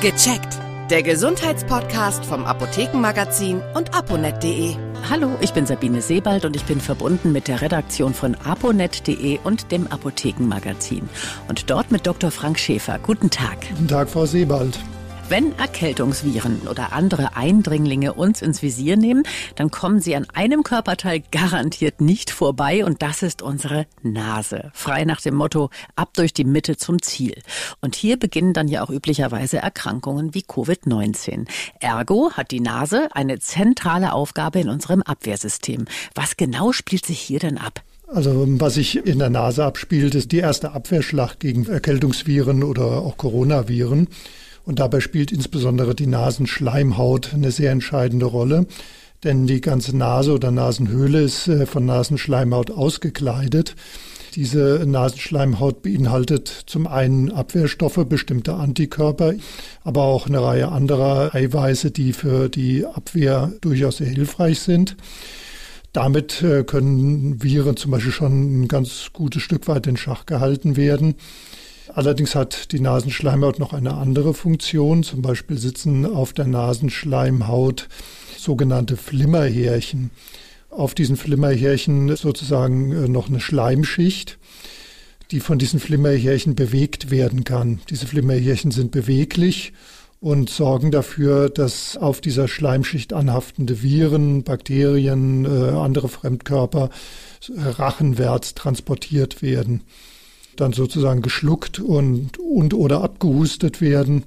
Gecheckt. Der Gesundheitspodcast vom Apothekenmagazin und aponet.de. Hallo, ich bin Sabine Sebald und ich bin verbunden mit der Redaktion von aponet.de und dem Apothekenmagazin. Und dort mit Dr. Frank Schäfer. Guten Tag. Guten Tag, Frau Sebald. Wenn Erkältungsviren oder andere Eindringlinge uns ins Visier nehmen, dann kommen sie an einem Körperteil garantiert nicht vorbei und das ist unsere Nase. Frei nach dem Motto, ab durch die Mitte zum Ziel. Und hier beginnen dann ja auch üblicherweise Erkrankungen wie Covid-19. Ergo hat die Nase eine zentrale Aufgabe in unserem Abwehrsystem. Was genau spielt sich hier denn ab? Also was sich in der Nase abspielt, ist die erste Abwehrschlacht gegen Erkältungsviren oder auch Coronaviren. Und dabei spielt insbesondere die Nasenschleimhaut eine sehr entscheidende Rolle. Denn die ganze Nase oder Nasenhöhle ist äh, von Nasenschleimhaut ausgekleidet. Diese Nasenschleimhaut beinhaltet zum einen Abwehrstoffe, bestimmte Antikörper, aber auch eine Reihe anderer Eiweiße, die für die Abwehr durchaus sehr hilfreich sind. Damit äh, können Viren zum Beispiel schon ein ganz gutes Stück weit in Schach gehalten werden. Allerdings hat die Nasenschleimhaut noch eine andere Funktion. Zum Beispiel sitzen auf der Nasenschleimhaut sogenannte Flimmerhärchen. Auf diesen Flimmerhärchen sozusagen äh, noch eine Schleimschicht, die von diesen Flimmerhärchen bewegt werden kann. Diese Flimmerhärchen sind beweglich und sorgen dafür, dass auf dieser Schleimschicht anhaftende Viren, Bakterien, äh, andere Fremdkörper rachenwärts transportiert werden dann sozusagen geschluckt und, und oder abgehustet werden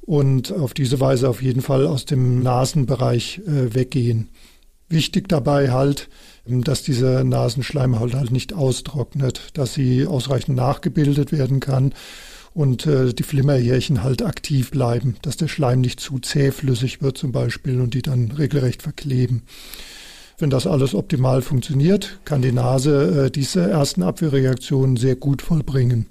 und auf diese Weise auf jeden Fall aus dem Nasenbereich äh, weggehen. Wichtig dabei halt, ähm, dass diese Nasenschleimhaut halt nicht austrocknet, dass sie ausreichend nachgebildet werden kann und äh, die Flimmerhärchen halt aktiv bleiben, dass der Schleim nicht zu zähflüssig wird zum Beispiel und die dann regelrecht verkleben. Wenn das alles optimal funktioniert, kann die Nase äh, diese ersten Abwehrreaktionen sehr gut vollbringen.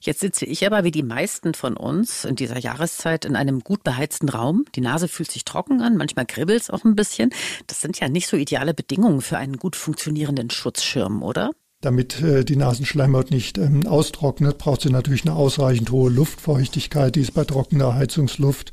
Jetzt sitze ich aber wie die meisten von uns in dieser Jahreszeit in einem gut beheizten Raum. Die Nase fühlt sich trocken an, manchmal kribbelt es auch ein bisschen. Das sind ja nicht so ideale Bedingungen für einen gut funktionierenden Schutzschirm, oder? Damit äh, die Nasenschleimhaut nicht ähm, austrocknet, braucht sie natürlich eine ausreichend hohe Luftfeuchtigkeit. Die ist bei trockener Heizungsluft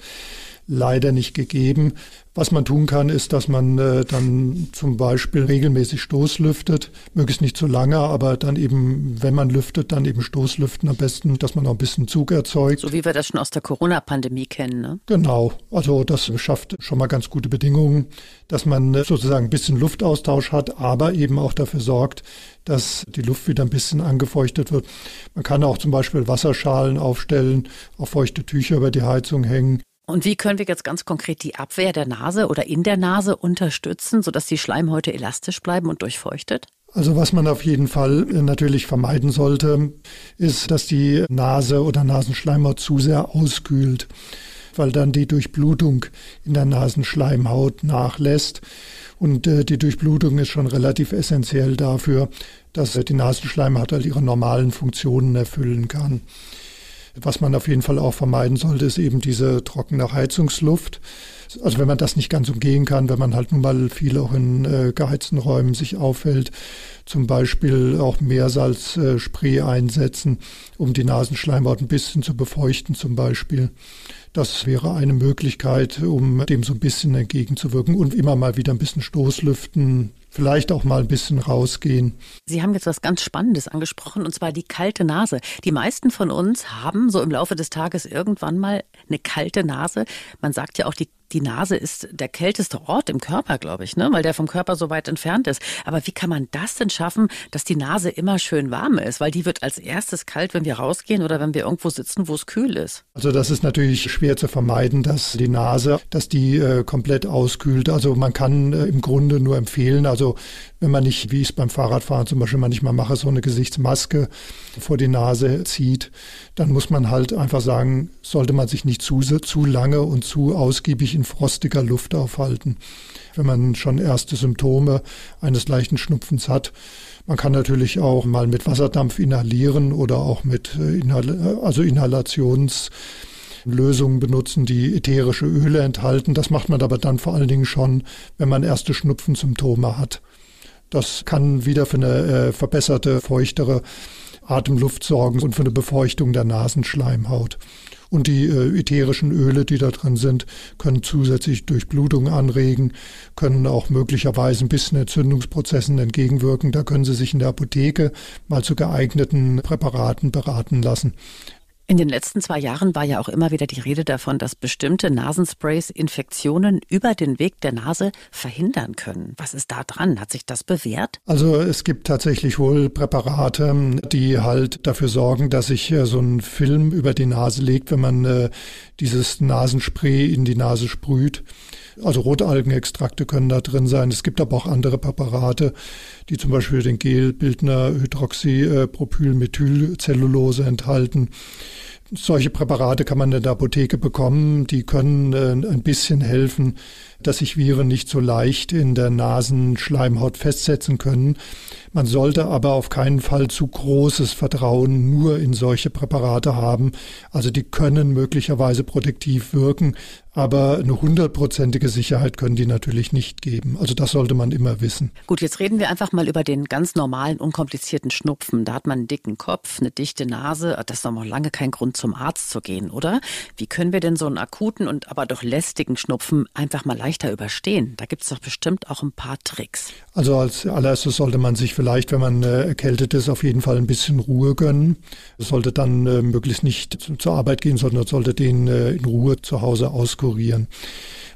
leider nicht gegeben. Was man tun kann, ist, dass man äh, dann zum Beispiel regelmäßig Stoßlüftet, möglichst nicht zu lange, aber dann eben, wenn man lüftet, dann eben Stoßlüften am besten, dass man auch ein bisschen Zug erzeugt. So wie wir das schon aus der Corona-Pandemie kennen, ne? Genau. Also das schafft schon mal ganz gute Bedingungen, dass man äh, sozusagen ein bisschen Luftaustausch hat, aber eben auch dafür sorgt, dass die Luft wieder ein bisschen angefeuchtet wird. Man kann auch zum Beispiel Wasserschalen aufstellen, auf feuchte Tücher über die Heizung hängen. Und wie können wir jetzt ganz konkret die Abwehr der Nase oder in der Nase unterstützen, sodass die Schleimhäute elastisch bleiben und durchfeuchtet? Also was man auf jeden Fall natürlich vermeiden sollte, ist, dass die Nase oder Nasenschleimhaut zu sehr auskühlt, weil dann die Durchblutung in der Nasenschleimhaut nachlässt. Und äh, die Durchblutung ist schon relativ essentiell dafür, dass die Nasenschleimhaut halt ihre normalen Funktionen erfüllen kann. Was man auf jeden Fall auch vermeiden sollte, ist eben diese trockene Heizungsluft. Also wenn man das nicht ganz umgehen kann, wenn man halt nun mal viel auch in äh, geheizten Räumen sich aufhält, zum Beispiel auch Meersalzspray äh, einsetzen, um die Nasenschleimhaut ein bisschen zu befeuchten zum Beispiel. Das wäre eine Möglichkeit, um dem so ein bisschen entgegenzuwirken und immer mal wieder ein bisschen Stoßlüften, vielleicht auch mal ein bisschen rausgehen. Sie haben jetzt was ganz Spannendes angesprochen, und zwar die kalte Nase. Die meisten von uns haben so im Laufe des Tages irgendwann mal eine kalte Nase. Man sagt ja auch, die die Nase ist der kälteste Ort im Körper, glaube ich, ne? weil der vom Körper so weit entfernt ist. Aber wie kann man das denn schaffen, dass die Nase immer schön warm ist? Weil die wird als erstes kalt, wenn wir rausgehen oder wenn wir irgendwo sitzen, wo es kühl ist. Also das ist natürlich schwer zu vermeiden, dass die Nase, dass die äh, komplett auskühlt. Also man kann äh, im Grunde nur empfehlen, also wenn man nicht, wie ich es beim Fahrradfahren zum Beispiel manchmal mache, so eine Gesichtsmaske vor die Nase zieht, dann muss man halt einfach sagen, sollte man sich nicht zu, zu lange und zu ausgiebig in frostiger Luft aufhalten. Wenn man schon erste Symptome eines leichten Schnupfens hat, man kann natürlich auch mal mit Wasserdampf inhalieren oder auch mit äh, Inhal also Inhalationslösungen benutzen, die ätherische Öle enthalten. Das macht man aber dann vor allen Dingen schon, wenn man erste Schnupfensymptome hat. Das kann wieder für eine äh, verbesserte, feuchtere Atemluft sorgen und für eine Befeuchtung der Nasenschleimhaut. Und die äh, ätherischen Öle, die da drin sind, können zusätzlich Durchblutung anregen, können auch möglicherweise ein bisschen Entzündungsprozessen entgegenwirken. Da können Sie sich in der Apotheke mal zu geeigneten Präparaten beraten lassen. In den letzten zwei Jahren war ja auch immer wieder die Rede davon, dass bestimmte Nasensprays Infektionen über den Weg der Nase verhindern können. Was ist da dran? Hat sich das bewährt? Also es gibt tatsächlich wohl Präparate, die halt dafür sorgen, dass sich äh, so ein Film über die Nase legt, wenn man äh, dieses Nasenspray in die Nase sprüht. Also Rotalgenextrakte können da drin sein. Es gibt aber auch andere Präparate, die zum Beispiel den Gelbildner Hydroxypropylmethylcellulose enthalten. Solche Präparate kann man in der Apotheke bekommen. Die können äh, ein bisschen helfen, dass sich Viren nicht so leicht in der Nasenschleimhaut festsetzen können. Man sollte aber auf keinen Fall zu großes Vertrauen nur in solche Präparate haben. Also die können möglicherweise protektiv wirken, aber eine hundertprozentige Sicherheit können die natürlich nicht geben. Also das sollte man immer wissen. Gut, jetzt reden wir einfach mal über den ganz normalen, unkomplizierten Schnupfen. Da hat man einen dicken Kopf, eine dichte Nase. Das ist noch lange kein Grund, zum Arzt zu gehen, oder? Wie können wir denn so einen akuten und aber doch lästigen Schnupfen einfach mal leichter überstehen? Da gibt es doch bestimmt auch ein paar Tricks. Also als allererstes sollte man sich vielleicht, wenn man äh, erkältet ist, auf jeden Fall ein bisschen Ruhe gönnen. Sollte dann äh, möglichst nicht zur Arbeit gehen, sondern sollte den äh, in Ruhe zu Hause auskurieren.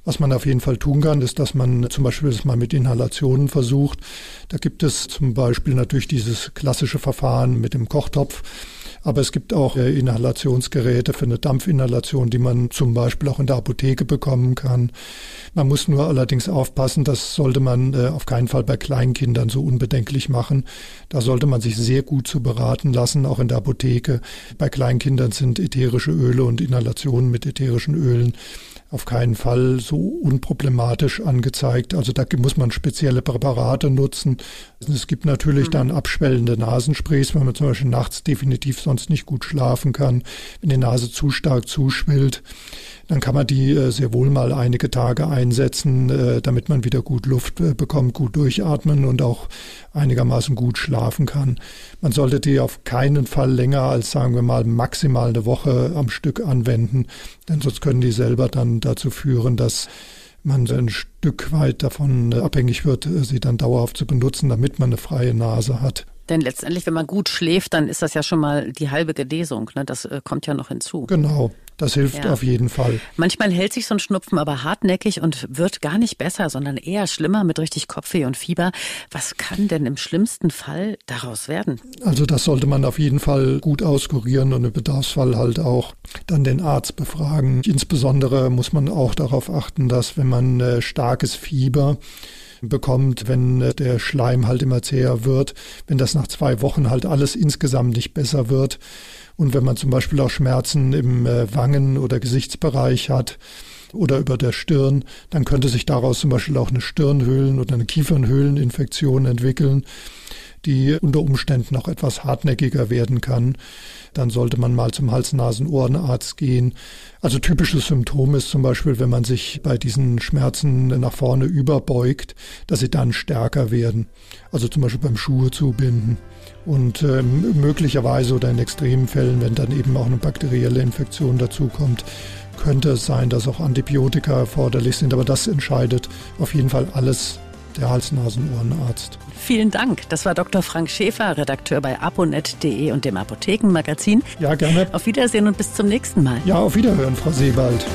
Was man auf jeden Fall tun kann, ist, dass man zum Beispiel das mal mit Inhalationen versucht. Da gibt es zum Beispiel natürlich dieses klassische Verfahren mit dem Kochtopf. Aber es gibt auch äh, Inhalationsgeräte für eine Dampfinhalation, die man zum Beispiel auch in der Apotheke bekommen kann. Man muss nur allerdings aufpassen, das sollte man äh, auf keinen Fall bei Kleinkindern so unbedenklich machen. Da sollte man sich sehr gut zu beraten lassen, auch in der Apotheke. Bei Kleinkindern sind ätherische Öle und Inhalationen mit ätherischen Ölen auf keinen Fall so unproblematisch angezeigt. Also da muss man spezielle Präparate nutzen. Es gibt natürlich mhm. dann abschwellende Nasensprays, wenn man zum Beispiel nachts definitiv sonst nicht gut schlafen kann, wenn die Nase zu stark zuschwillt dann kann man die äh, sehr wohl mal einige Tage einsetzen, äh, damit man wieder gut Luft äh, bekommt, gut durchatmen und auch einigermaßen gut schlafen kann. Man sollte die auf keinen Fall länger als, sagen wir mal, maximal eine Woche am Stück anwenden, denn sonst können die selber dann dazu führen, dass man ein Stück weit davon abhängig wird, sie dann dauerhaft zu benutzen, damit man eine freie Nase hat. Denn letztendlich, wenn man gut schläft, dann ist das ja schon mal die halbe Genesung. Ne? Das kommt ja noch hinzu. Genau. Das hilft ja. auf jeden Fall. Manchmal hält sich so ein Schnupfen aber hartnäckig und wird gar nicht besser, sondern eher schlimmer mit richtig Kopfweh und Fieber. Was kann denn im schlimmsten Fall daraus werden? Also das sollte man auf jeden Fall gut auskurieren und im Bedarfsfall halt auch dann den Arzt befragen. Insbesondere muss man auch darauf achten, dass wenn man äh, starkes Fieber bekommt, wenn äh, der Schleim halt immer zäher wird, wenn das nach zwei Wochen halt alles insgesamt nicht besser wird und wenn man zum Beispiel auch Schmerzen im äh, Wangen- oder Gesichtsbereich hat, oder über der Stirn, dann könnte sich daraus zum Beispiel auch eine Stirnhöhlen- oder eine Kiefernhöhleninfektion entwickeln die unter Umständen auch etwas hartnäckiger werden kann. Dann sollte man mal zum Hals-Nasen-Ohrenarzt gehen. Also typisches Symptom ist zum Beispiel, wenn man sich bei diesen Schmerzen nach vorne überbeugt, dass sie dann stärker werden. Also zum Beispiel beim Schuhe zubinden. Und äh, möglicherweise oder in extremen Fällen, wenn dann eben auch eine bakterielle Infektion dazukommt, könnte es sein, dass auch Antibiotika erforderlich sind. Aber das entscheidet auf jeden Fall alles der Hals-Nasen-Ohrenarzt. Vielen Dank. Das war Dr. Frank Schäfer, Redakteur bei aponet.de und dem Apothekenmagazin. Ja, gerne. Auf Wiedersehen und bis zum nächsten Mal. Ja, auf Wiederhören, Frau Sebald.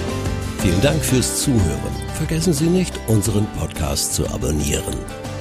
Vielen Dank fürs Zuhören. Vergessen Sie nicht, unseren Podcast zu abonnieren.